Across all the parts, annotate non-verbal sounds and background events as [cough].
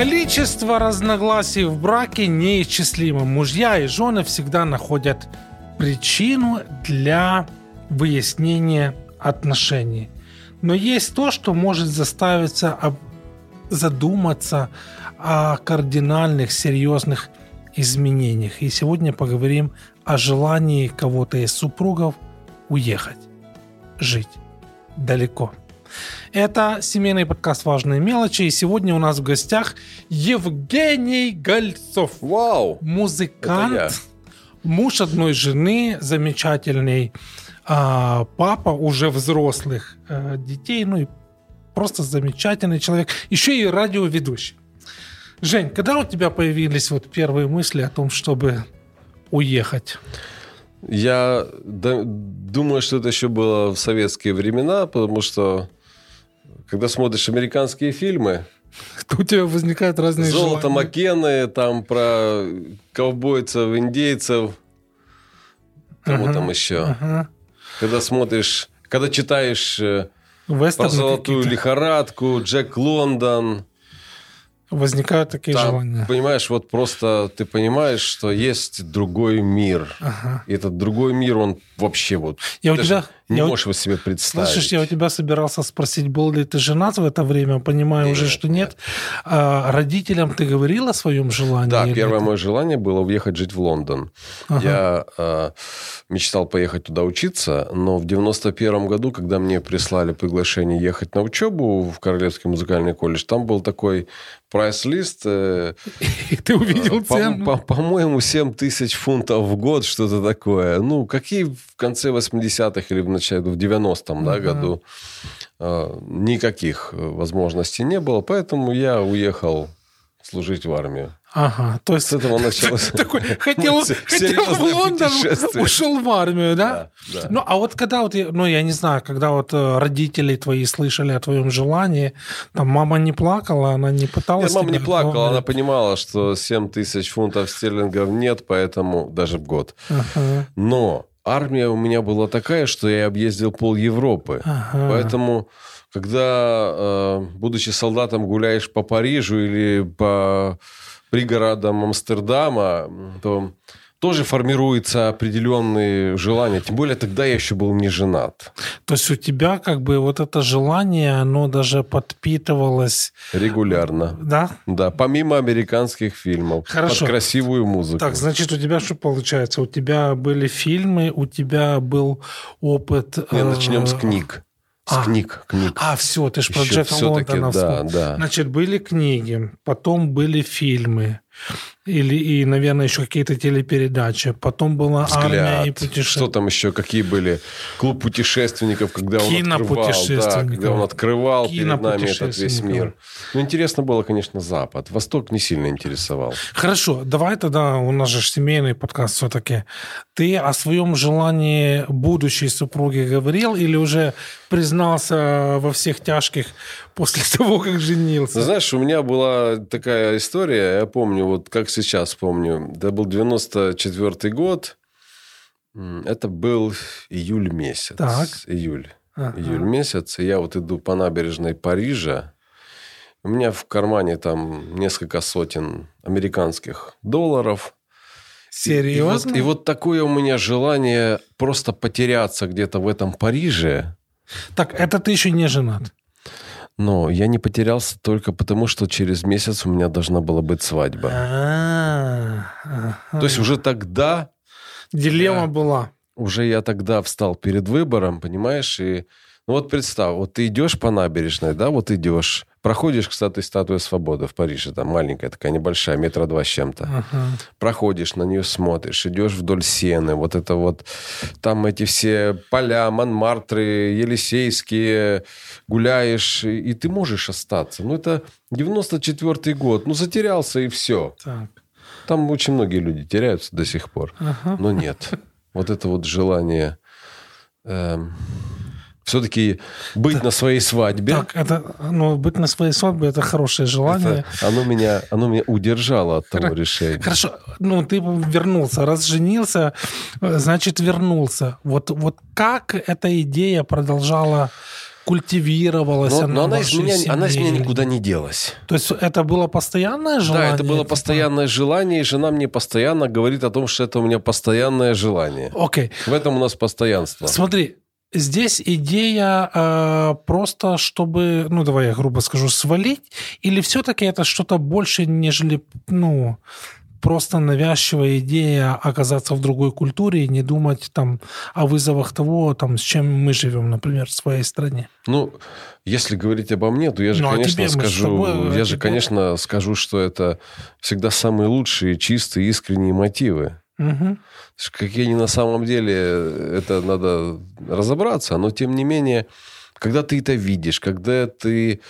Количество разногласий в браке неисчислимо. Мужья и жены всегда находят причину для выяснения отношений. Но есть то, что может заставить задуматься о кардинальных, серьезных изменениях. И сегодня поговорим о желании кого-то из супругов уехать, жить далеко. Это семейный подкаст «Важные мелочи». И сегодня у нас в гостях Евгений Гольцов. Вау! Музыкант, муж одной жены, замечательный а, папа уже взрослых а, детей, ну и просто замечательный человек. Еще и радиоведущий. Жень, когда у тебя появились вот первые мысли о том, чтобы уехать? Я думаю, что это еще было в советские времена, потому что когда смотришь американские фильмы, то у тебя возникают разные Золото желания. Маккены, там про ковбойцев, индейцев, кому ага, там еще. Ага. Когда смотришь, когда читаешь э, Вестерны про золотую лихорадку, Джек Лондон, Возникают такие Там, желания. Понимаешь, вот просто ты понимаешь, что есть другой мир. Ага. И этот другой мир, он вообще вот... Я у тебя... Не я можешь его себе представить. Слышишь, я у тебя собирался спросить, был ли ты женат в это время, понимаю нет, уже, что нет. А родителям ты говорил о своем желании? Да, первое это? мое желание было уехать жить в Лондон. Ага. Я э, мечтал поехать туда учиться, но в 91 году, когда мне прислали приглашение ехать на учебу в Королевский музыкальный колледж, там был такой прайс-лист. Э, [laughs] И ты увидел цену? По- по- по-моему, 7 тысяч фунтов в год, что-то такое. Ну, какие в конце 80-х или в начале, в 90-м да, году э, никаких возможностей не было, поэтому я уехал служить в армию. Ага, то есть... С этого [laughs] началось. [laughs] Такой, хотел, [laughs] хотел в Лондон, ушел в армию, да? Да, да? Ну, а вот когда вот, ну, я не знаю, когда вот э, родители твои слышали о твоем желании, там мама не плакала, она не пыталась... Нет, мама не плакала, она понимала, что 7 тысяч фунтов стерлингов нет, поэтому даже в год. Ага. Но армия у меня была такая, что я объездил пол Европы. Ага. Поэтому, когда, э, будучи солдатом, гуляешь по Парижу или по пригородам Амстердама, то тоже формируются определенные желания. Тем более тогда я еще был не женат. То есть у тебя как бы вот это желание, оно даже подпитывалось... Регулярно. Да? Да, помимо американских фильмов. Хорошо. Под красивую музыку. Так, значит, у тебя что получается? У тебя были фильмы, у тебя был опыт... Не, начнем с э, книг. С а, книг, книг. А, все, ты же про Джека Лондона да, да. Значит, были книги, потом были фильмы. Или, и, наверное, еще какие-то телепередачи. Потом была Взгляд. армия и путешествия. Что там еще? Какие были? Клуб путешественников, когда он открывал. Да, когда он открывал перед нами этот весь мир. Ну, интересно было, конечно, Запад. Восток не сильно интересовал. Хорошо, давай тогда, у нас же семейный подкаст все-таки. Ты о своем желании будущей супруги говорил или уже признался во всех тяжких после того, как женился? Знаешь, у меня была такая история, я помню, вот как сейчас помню. Это был 94 год. Это был июль месяц. Так. Июль. Ага. Июль месяц. И я вот иду по набережной Парижа. У меня в кармане там несколько сотен американских долларов. Серьезно? И, и, вот, и вот такое у меня желание просто потеряться где-то в этом Париже. Так, это ты еще не женат? Но я не потерялся только потому, что через месяц у меня должна была быть свадьба. То есть уже тогда... Дилемма была. Уже я тогда встал перед выбором, понимаешь, и... Ну вот представь, вот ты идешь по набережной, да, вот идешь, Проходишь, кстати, статуя свободы в Париже, там маленькая такая, небольшая, метра два с чем-то. Ага. Проходишь, на нее смотришь, идешь вдоль сены, вот это вот, там эти все поля, Монмартры, Елисейские, гуляешь, и ты можешь остаться. Ну, это 94-й год, ну, затерялся и все. Так. Там очень многие люди теряются до сих пор, ага. но нет. Вот это вот желание... Эм все-таки быть так, на своей свадьбе. Так, это, ну, быть на своей свадьбе это хорошее желание. Это, оно, меня, оно меня удержало от того Хор- решения. Хорошо, ну, ты вернулся, раз женился, значит, вернулся. Вот, вот как эта идея продолжала культивировалась Но, она но она, из меня, она из меня никуда не делась. То есть это было постоянное желание? Да, это было постоянное желание, и жена мне постоянно говорит о том, что это у меня постоянное желание. Окей. В этом у нас постоянство. Смотри, здесь идея э, просто, чтобы, ну, давай я грубо скажу, свалить, или все-таки это что-то больше, нежели, ну, просто навязчивая идея оказаться в другой культуре и не думать там о вызовах того, там, с чем мы живем, например, в своей стране. Ну, если говорить обо мне, то я же, Ну, а конечно, скажу, тобой, а я же, тебе- конечно, скажу, что это всегда самые лучшие, чистые, искренние мотивы. Ш- Какие они на самом деле, это надо разобраться, но тем не менее, когда ты это видишь, когда ты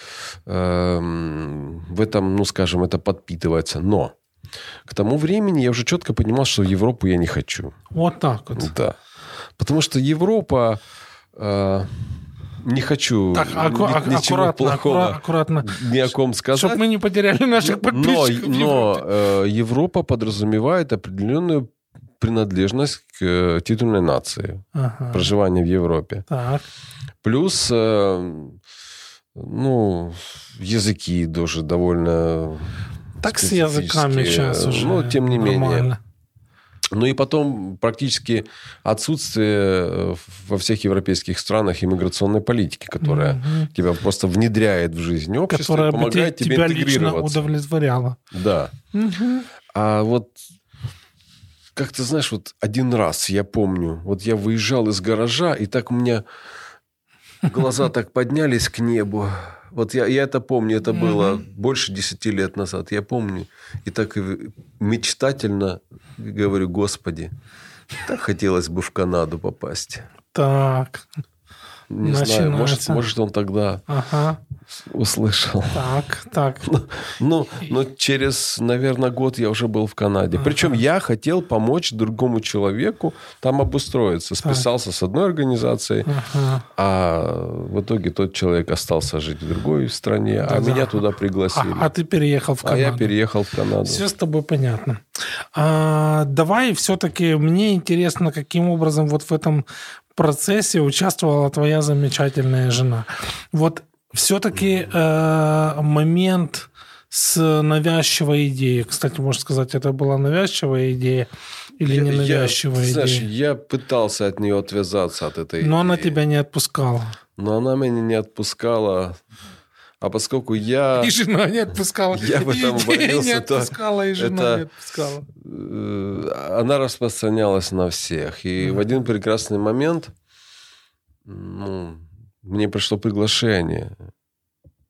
эм, в этом, ну, скажем, это подпитывается, но к тому времени я уже четко понимал, что в Европу я не хочу. Вот так вот. Да. Потому что Европа... э, не хочу Так, аку- ни- ничего аккуратно, плохого аккура- аккуратно, ни о ком сказать. чтобы мы не потеряли наших но, подписчиков. но Европе. э, Европа подразумевает определенную принадлежность к э, титульной нации, Ага. проживание в Европе. Так. Плюс, э, ну, языки тоже довольно Так с языками сейчас уже. Ну, тем не менее. нормально. Ну и потом практически отсутствие э, во всех европейских странах иммиграционной политики, которая Мгм. тебя просто внедряет в жизнь общества Которая помогает те- тебе тебя лично интегрироваться. удовлетворяла. Да. Мгм. А вот как ты знаешь, вот один раз я помню, вот я выезжал из гаража, и так у меня глаза [laughs] так поднялись к небу. Вот я, я это помню, это было больше десяти лет назад. Я помню. И так мечтательно говорю, Господи, так хотелось бы в Канаду попасть. Так. Не знаю, может, Начинается. может, он тогда Ага. Услышал. Так, так. [laughs] Ну, но через, наверное, год я уже был в Канаде. Причем я хотел помочь другому человеку там обустроиться. Списался с одной организацией, Ага. а в итоге тот человек остался жить в другой стране, а Да-да. меня туда А, пригласили. а ты переехал в А Канаду. я переехал в Канаду. Все с тобой понятно. А, давай все-таки мне интересно, каким образом вот в этом процессе участвовала твоя замечательная жена. Вот все-таки момент с навязчивой идеей. Кстати, можно сказать, это была навязчивая идея или Я- не я- ты знаешь, идея? я пытался от нее отвязаться, от этой Но она идеи. тебя не отпускала. Но она меня не отпускала. А поскольку я... И жена не отпускала. Я в этом идея убедился, не отпускала, и жена это- не отпускала. э, она распространялась на всех. И в один прекрасный момент ну, мне пришло приглашение.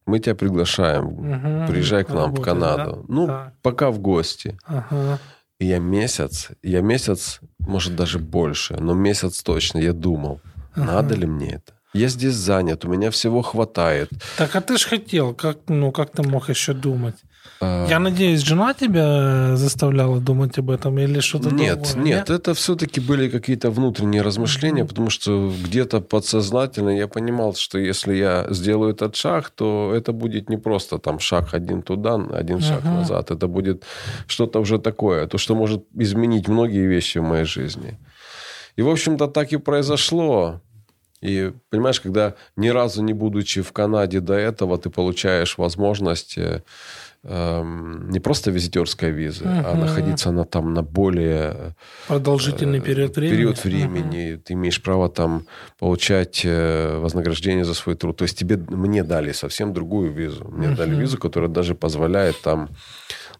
Мы тебя приглашаем. Мгм. Приезжай к нам в Работать, Канаду. да? Ну, Так. пока в гости. Ага. И я месяц, я месяц, может, даже больше, но месяц точно, я думал, надо ли мне это? Я здесь занят, у меня всего хватает. Так, а ты ж хотел, как, ну, как ты мог еще думать? А, Я надеюсь, жена тебя заставляла думать об этом или что-то Нет, другое? нет, это все-таки были какие-то внутренние размышления, потому что где-то подсознательно я понимал, что если я сделаю этот шаг, то это будет не просто там шаг один туда, один шаг Ага. назад. Это будет что-то уже такое, то, что может изменить многие вещи в моей жизни. И, в общем-то, так и произошло. И, понимаешь, когда ни разу не будучи в Канаде до этого, ты получаешь возможность э, не просто визитерской визы, а Мгм. находиться на, там на более Продолжительный период времени? Э, период времени. Ты имеешь право там получать э, вознаграждение за свой труд. То есть тебе, мне дали совсем другую визу. Мне дали визу, которая даже позволяет там,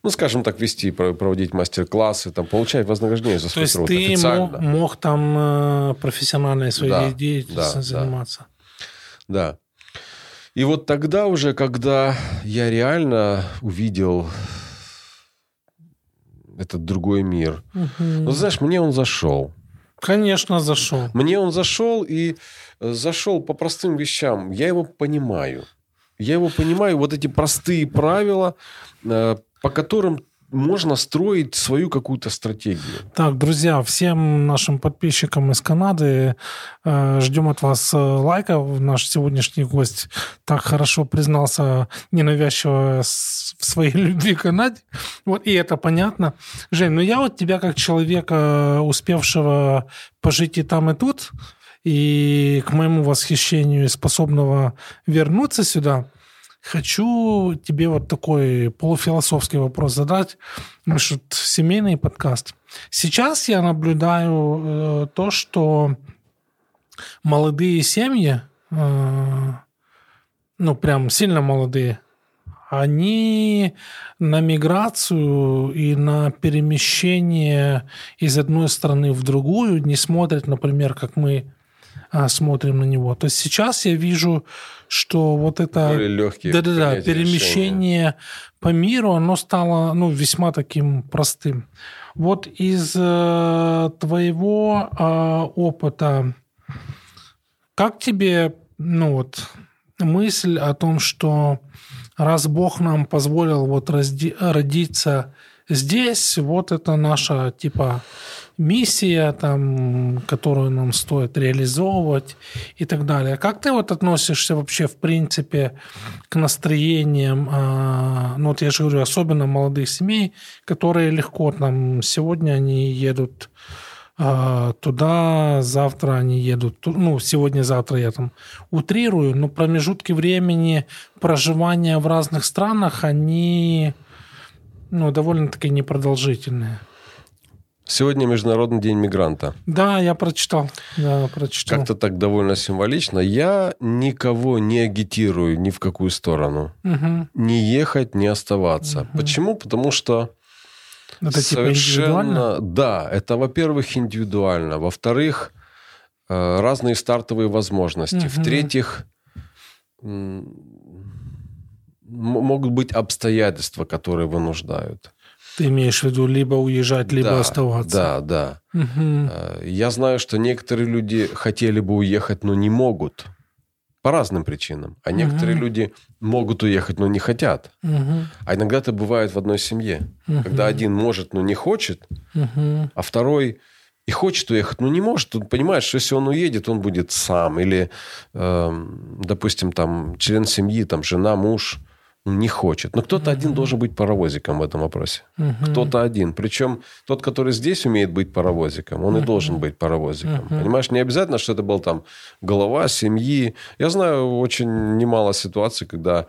ну, скажем так, вести, про- проводить мастер-классы, там, получать вознаграждение за То свой есть труд ты официально. мог, мог там э, профессиональной своей Да, деятельностью да, да. заниматься? Да. И вот тогда уже, когда я реально увидел этот другой мир, Мгм. ну, знаешь, мне он зашел. Конечно, зашел. Мне он зашел и э, зашел по простым вещам. Я его понимаю. Я его понимаю. Вот эти простые правила, э, по которым можно строить свою какую-то стратегию. Так, друзья, всем нашим подписчикам из Канады э, ждем от вас э, лайков. Наш сегодняшний гость так хорошо признался ненавязчиво в своей [laughs] любви к Канаде. Вот, и это понятно. Жень, ну я вот тебя как человека, успевшего пожить и там, и тут, и к моему восхищению способного вернуться сюда, хочу тебе вот такой полуфилософский вопрос задать. Же семейный подкаст. Сейчас я наблюдаю э, то, что молодые семьи, э, ну прям сильно молодые, они на миграцию и на перемещение из одной страны в другую не смотрят, например, как мы смотрим на него. То есть сейчас я вижу, что вот это да-да-да, перемещение решения. по миру, оно стало ну, весьма таким простым. Вот из э, твоего э, опыта, как тебе ну, вот, мысль о том, что раз Бог нам позволил вот разди- родиться здесь, вот это наша типа миссия, там, которую нам стоит реализовывать и так далее. Как ты вот относишься вообще, в принципе, к настроениям, а, ну вот я же говорю, особенно молодых семей, которые легко там, сегодня они едут а, туда, завтра они едут, ну, сегодня-завтра я там утрирую, но промежутки времени проживания в разных странах, они, ну, довольно-таки непродолжительные. Сегодня Международный день мигранта. Да, я прочитал. Да, прочитал. Как-то так довольно символично. Я никого не агитирую ни в какую сторону. Угу. Не ехать, не оставаться. Угу. Почему? Потому что это типа Совершенно, да. Это, во-первых, индивидуально. Во-вторых, э, разные стартовые возможности. Угу. В-третьих, могут быть обстоятельства, которые вынуждают. Ты имеешь в виду либо уезжать, либо да, оставаться? Да, да. Угу. Я знаю, что некоторые люди хотели бы уехать, но не могут. По разным причинам. А некоторые угу. люди могут уехать, но не хотят. Угу. А иногда это бывает в одной семье. Угу. Когда один может, но не хочет, угу. а второй и хочет уехать, но не может. Он понимает, что если он уедет, он будет сам. Или, э, допустим, там член семьи, там жена, муж – не хочет. Но кто-то mm-hmm. один должен быть паровозиком в этом вопросе. Mm-hmm. Кто-то один. Причем тот, который здесь умеет быть паровозиком, он mm-hmm. и должен быть паровозиком. Mm-hmm. Понимаешь, не обязательно, что это был там голова семьи. Я знаю очень немало ситуаций, когда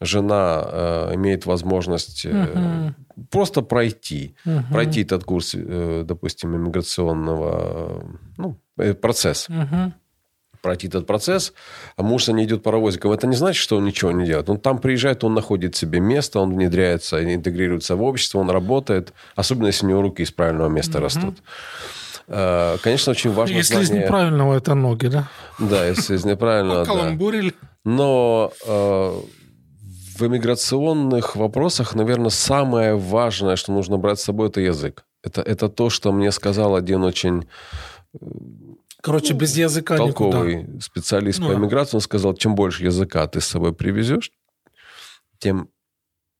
жена э, имеет возможность э, uh-huh. просто пройти, uh-huh. пройти этот курс, э, допустим, иммиграционного ну, э, процесса. Uh-huh пройти этот процесс, а муж не идет паровозиком. Это не значит, что он ничего не делает. Он там приезжает, он находит себе место, он внедряется, интегрируется в общество, он работает, особенно если у него руки из правильного места угу. растут. Э, конечно, очень важно Если знание... из неправильного, это ноги, да? Да, если из неправильного, [laughs] да. Но э, в иммиграционных вопросах, наверное, самое важное, что нужно брать с собой, это язык. Это, это то, что мне сказал один очень Короче, ну, без языка толковый никуда. специалист ну, по иммиграции, он сказал, чем больше языка ты с собой привезешь, тем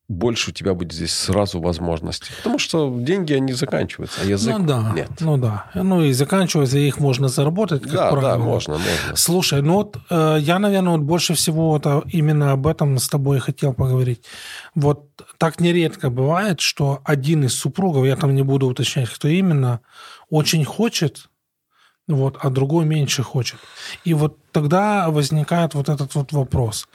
больше у тебя будет здесь сразу возможностей. Потому что деньги, они заканчиваются, а язык ну, да, нет. Ну да. Ну и заканчиваются, их можно заработать, как да, правило. Да, можно, можно. Слушай, ну вот э, я, наверное, вот больше всего вот а, именно об этом с тобой хотел поговорить. Вот так нередко бывает, что один из супругов, я там не буду уточнять, кто именно, очень хочет вот, а другой меньше хочет. И вот тогда возникает вот этот вот вопрос.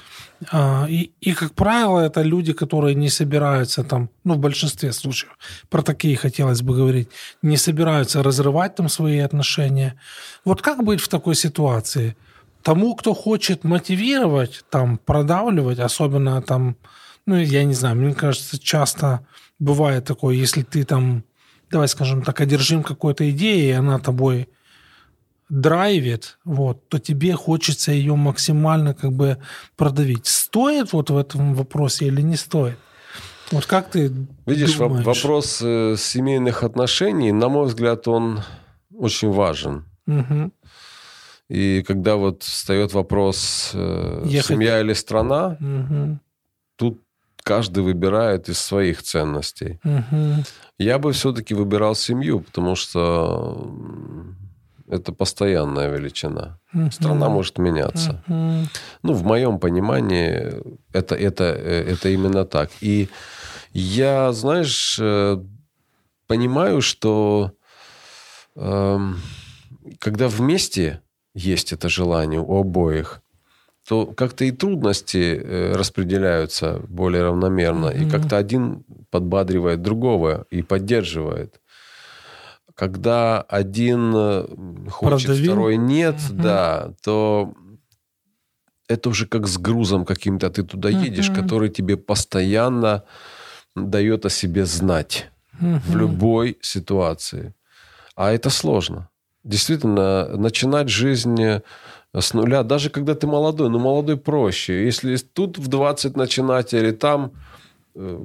А, и, и, как правило, это люди, которые не собираются там, ну, в большинстве случаев, про такие хотелось бы говорить, не собираются разрывать там свои отношения. Вот как быть в такой ситуации? Тому, кто хочет мотивировать, там, продавливать, особенно там, ну, я не знаю, мне кажется, часто бывает такое, если ты там, давай скажем так, одержим какой-то идеей, и она тобой драйвит, вот, то тебе хочется ее максимально как бы продавить. Стоит вот в этом вопросе или не стоит? Вот как ты Видишь, думаешь? вопрос э, семейных отношений, на мой взгляд, он очень важен. Угу. И когда вот встает вопрос э, Ехать. семья или страна, угу. тут каждый выбирает из своих ценностей. Угу. Я бы все-таки выбирал семью, потому что это постоянная величина. Uh-huh. Страна может меняться. Uh-huh. Ну, в моем понимании, это, это, это именно так. И я, знаешь, э, понимаю, что э, когда вместе есть это желание у обоих, то как-то и трудности э, распределяются более равномерно, mm-hmm. и как-то один подбадривает другого и поддерживает. Когда один э, хочет, Продавил. второй нет, mm-hmm. да, то это уже как с грузом каким-то ты туда едешь, mm-hmm. который тебе постоянно дает о себе знать mm-hmm. в любой ситуации. А это сложно. Действительно, начинать жизнь с нуля, даже когда ты молодой, но молодой проще. Если тут в 20 начинать или там, э,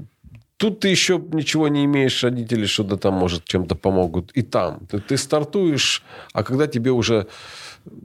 тут ты еще ничего не имеешь, родители что-то там, может, чем-то помогут. И там. Ты, ты стартуешь, а когда тебе уже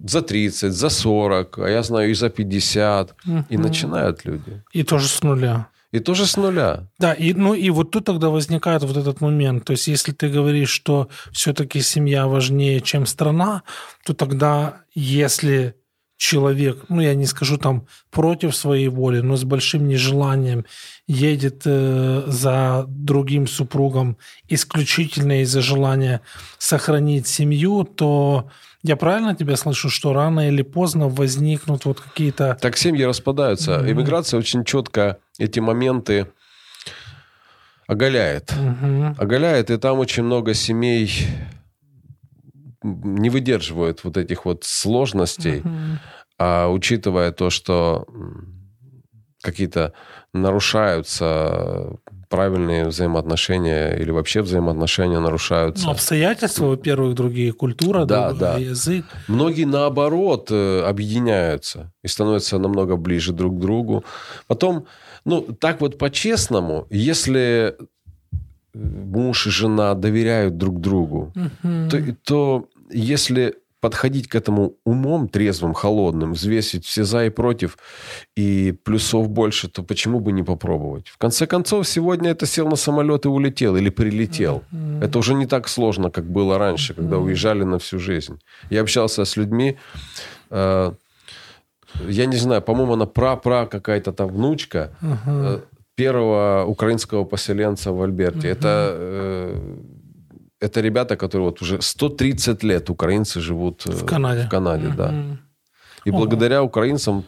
за 30, за 40, а я знаю и за 50, угу. и начинают люди. И тоже с нуля. И тоже с нуля. Да, и, ну и вот тут тогда возникает вот этот момент. То есть если ты говоришь, что все-таки семья важнее, чем страна, то тогда если человек, ну я не скажу там против своей воли, но с большим нежеланием едет э, за другим супругом исключительно из-за желания сохранить семью, то я правильно тебя слышу, что рано или поздно возникнут вот какие-то... Так семьи распадаются. Mm-hmm. Иммиграция очень четко эти моменты оголяет. Mm-hmm. Оголяет, и там очень много семей не выдерживают вот этих вот сложностей. Mm-hmm. А учитывая то, что какие-то нарушаются правильные взаимоотношения или вообще взаимоотношения нарушаются. Ну, обстоятельства, во-первых, другие, культура, да, другой да. язык. Многие, наоборот, э, объединяются и становятся намного ближе друг к другу. Потом, ну, так вот по-честному, если муж и жена доверяют друг другу, угу. то, то если подходить к этому умом трезвым, холодным, взвесить все за и против, и плюсов больше, то почему бы не попробовать? В конце концов, сегодня это сел на самолет и улетел или прилетел. Mm-hmm. Это уже не так сложно, как было раньше, когда mm-hmm. уезжали на всю жизнь. Я общался с людьми, э, я не знаю, по-моему, она пра-пра какая-то там внучка uh-huh. Первого украинского поселенца в Альберте. Uh-huh. Это э, это ребята, которые вот уже 130 лет украинцы живут э, в Канаде. В Канаде, mm-hmm. да. И Ого. благодаря украинцам,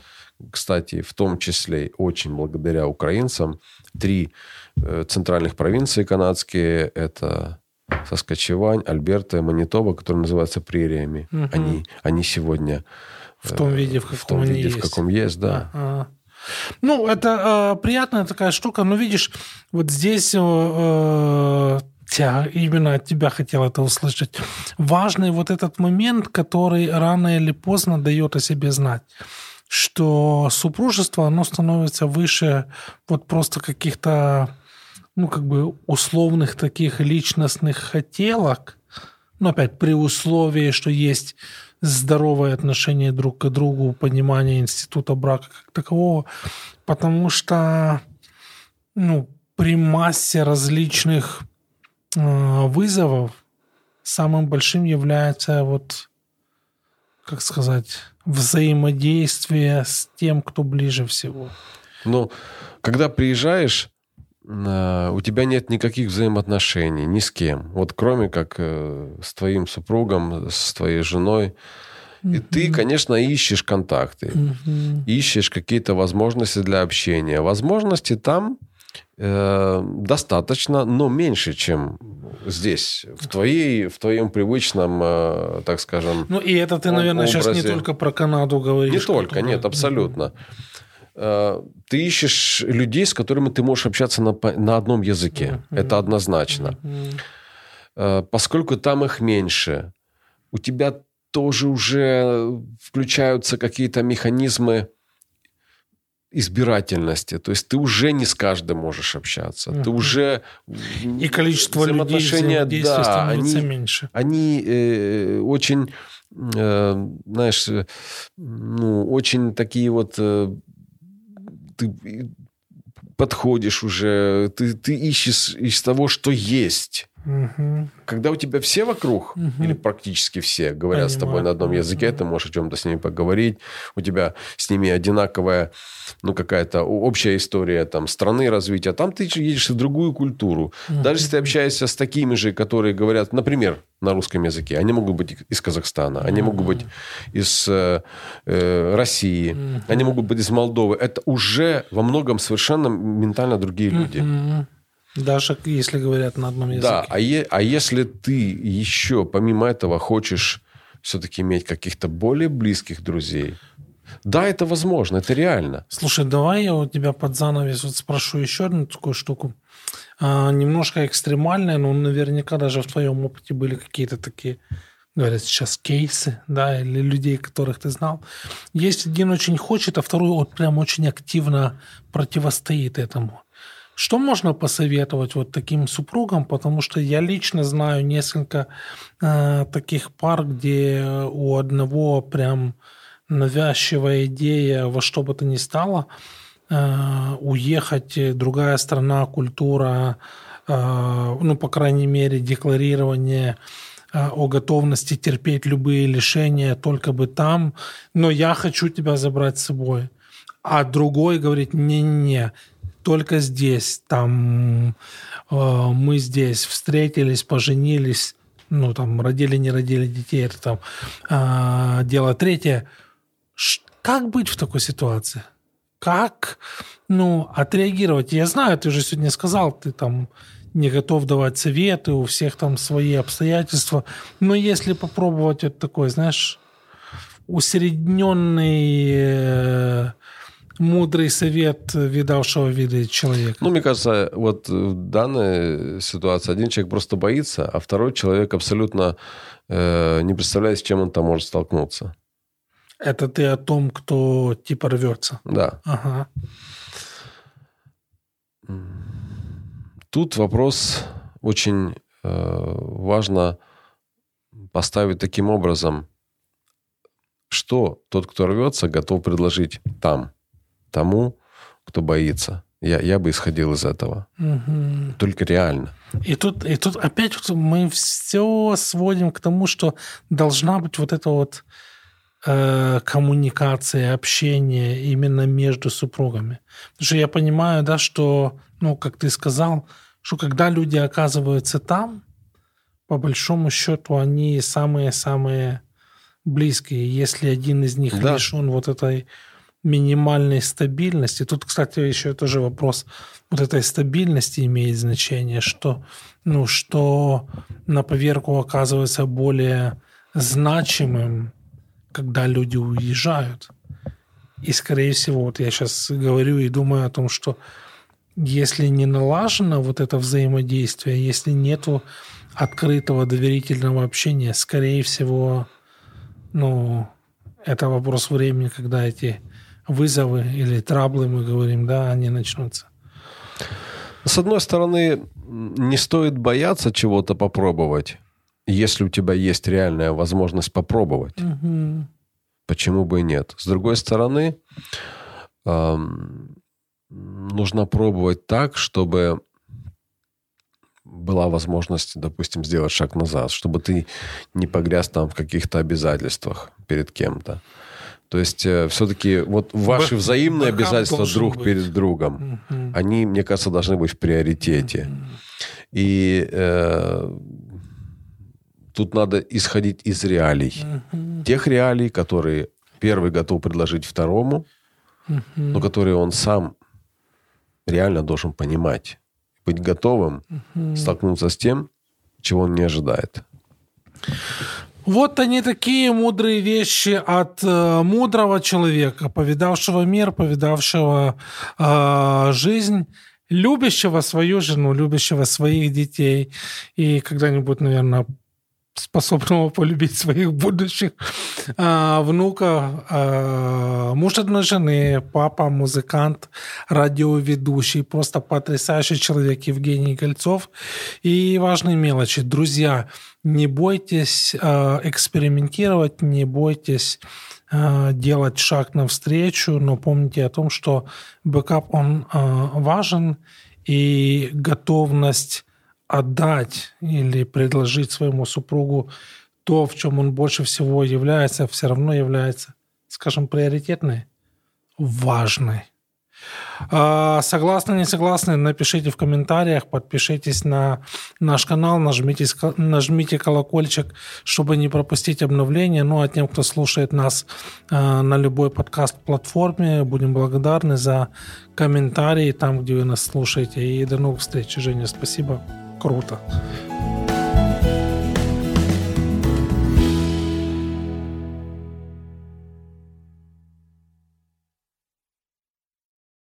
кстати, в том числе, очень благодаря украинцам, три э, центральных провинции канадские, это Соскочевань, Альберта и Манитоба, которые называются прериями, угу. они, они сегодня... В том виде, в каком, в том виде, есть. в каком есть, да. А-а. Ну, это э, приятная такая штука, но видишь, вот здесь э, тебя, именно от тебя хотел это услышать. Важный вот этот момент, который рано или поздно дает о себе знать что супружество, оно становится выше вот просто каких-то, ну, как бы условных таких личностных хотелок, но опять при условии, что есть здоровое отношение друг к другу, понимание института брака как такового, потому что, ну, при массе различных Э, вызовов самым большим является вот, как сказать, взаимодействие с тем, кто ближе всего. Ну, когда приезжаешь, у тебя нет никаких взаимоотношений ни с кем. Вот кроме как э, с твоим супругом, с твоей женой. И mm-hmm. ты, конечно, ищешь контакты, mm-hmm. ищешь какие-то возможности для общения. Возможности там Э, достаточно, но меньше, чем здесь, в, твоей, в твоем привычном, э, так скажем. Ну и это ты, наверное, образе. сейчас не только про Канаду говоришь. Не только, нет, абсолютно. Э, ты ищешь людей, с которыми ты можешь общаться на, на одном языке. Mm-hmm. Это однозначно. Mm-hmm. Поскольку там их меньше, у тебя тоже уже включаются какие-то механизмы избирательности. То есть ты уже не с каждым можешь общаться. Uh-huh. Ты уже... И количество людей да, они, меньше. Они э, очень, э, знаешь, э, ну, очень такие вот... Э, ты подходишь уже, ты, ты ищешь из того, что есть. Мгм. Когда у тебя все вокруг, Мгм. или практически все, говорят с тобой Понимаю. на одном языке, ты можешь о чем-то с ними поговорить, у тебя с ними одинаковая, ну, какая-то общая история там страны развития, там ты едешь в другую культуру. Даже если ты общаешься с такими же, которые говорят, например, на русском языке, они могут быть из Казахстана, они могут быть из э, э, России, они могут быть из Молдовы. Это уже во многом совершенно ментально другие люди. Даже если говорят на одном языке. Да, а, е- а если ты еще помимо этого хочешь все-таки иметь каких-то более близких друзей, да, это возможно, это реально. Слушай, давай я у тебя под занавес вот спрошу еще одну такую штуку. А, немножко экстремальная, но наверняка даже в твоем опыте были какие-то такие, говорят сейчас, кейсы, да, или людей, которых ты знал. Есть один очень хочет, а второй вот прям очень активно противостоит этому. Что можно посоветовать вот таким супругам? Потому что я лично знаю несколько э, таких пар, где у одного прям навязчивая идея во что бы то ни стало э, уехать, э, другая страна, культура, э, ну, по крайней мере, декларирование э, о готовности терпеть любые лишения, только бы там, но я хочу тебя забрать с собой. А другой говорит, не-не-не, только здесь, там э, мы здесь встретились, поженились, ну, там, родили, не родили детей, это там э, дело третье. Ш- Как быть в такой ситуации? Как, ну, отреагировать? Я знаю, ты же сегодня сказал, ты там не готов давать советы, у всех там свои обстоятельства. Но если попробовать вот такой, знаешь, усредненный э, мудрый совет видавшего вида человека. Ну, мне кажется, вот в данной ситуации один человек просто боится, а второй человек абсолютно э, не представляет, с чем он там может столкнуться. Это ты о том, кто типа рвется. Да. Ага. Тут вопрос очень э, важно поставить таким образом, что тот, кто рвется, готов предложить там, тому, кто боится. Я, я бы исходил из этого. Мгм. Только реально. И тут, и тут опять мы все сводим к тому, что должна быть вот эта вот э, коммуникация, общение именно между супругами. Потому что я понимаю, да, что, ну, как ты сказал, что когда люди оказываются там, по большому счету, они самые-самые близкие. Если один из них Да. лишен вот этой минимальной стабильности. Тут, кстати, еще тоже вопрос вот этой стабильности имеет значение, что, ну, что на поверку оказывается более значимым, когда люди уезжают. И, скорее всего, вот я сейчас говорю и думаю о том, что если не налажено вот это взаимодействие, если нету открытого доверительного общения, скорее всего, ну, это вопрос времени, когда эти вызовы или траблы, мы говорим, да, они начнутся. С одной стороны, не стоит бояться чего-то попробовать, если у тебя есть реальная возможность попробовать. Мгм. Почему бы и нет? С другой стороны, эм, нужно пробовать так, чтобы была возможность, допустим, сделать шаг назад, чтобы ты не погряз там в каких-то обязательствах перед кем-то. То есть все-таки вот ваши Бэк- взаимные обязательства друг быть. перед другом, Мгм. они, мне кажется, должны быть в приоритете. И э, тут надо исходить из реалий. Мгм. Тех реалий, которые первый готов предложить второму, Мгм. но которые он сам реально должен понимать. Быть готовым столкнуться с тем, чего он не ожидает. Вот они такие мудрые вещи от э, мудрого человека, повидавшего мир, повидавшего э, жизнь, любящего свою жену, любящего своих детей. И когда-нибудь, наверное, способного полюбить своих будущих э, внуков, э, муж одной жены, папа, музыкант, радиоведущий, просто потрясающий человек Евгений Кольцов. И важные мелочи. Друзья, не бойтесь э, экспериментировать, не бойтесь э, делать шаг навстречу, но помните о том, что бэкап, он э, важен, и готовность отдать или предложить своему супругу то, в чем он больше всего является, все равно является, скажем, приоритетной, важной. А, согласны, не согласны, напишите в комментариях, подпишитесь на наш канал, нажмите, нажмите колокольчик, чтобы не пропустить обновления. Ну, а тем, кто слушает нас а, на любой подкаст-платформе, будем благодарны за комментарии там, где вы нас слушаете. И до новых встреч. Женя, спасибо. Круто.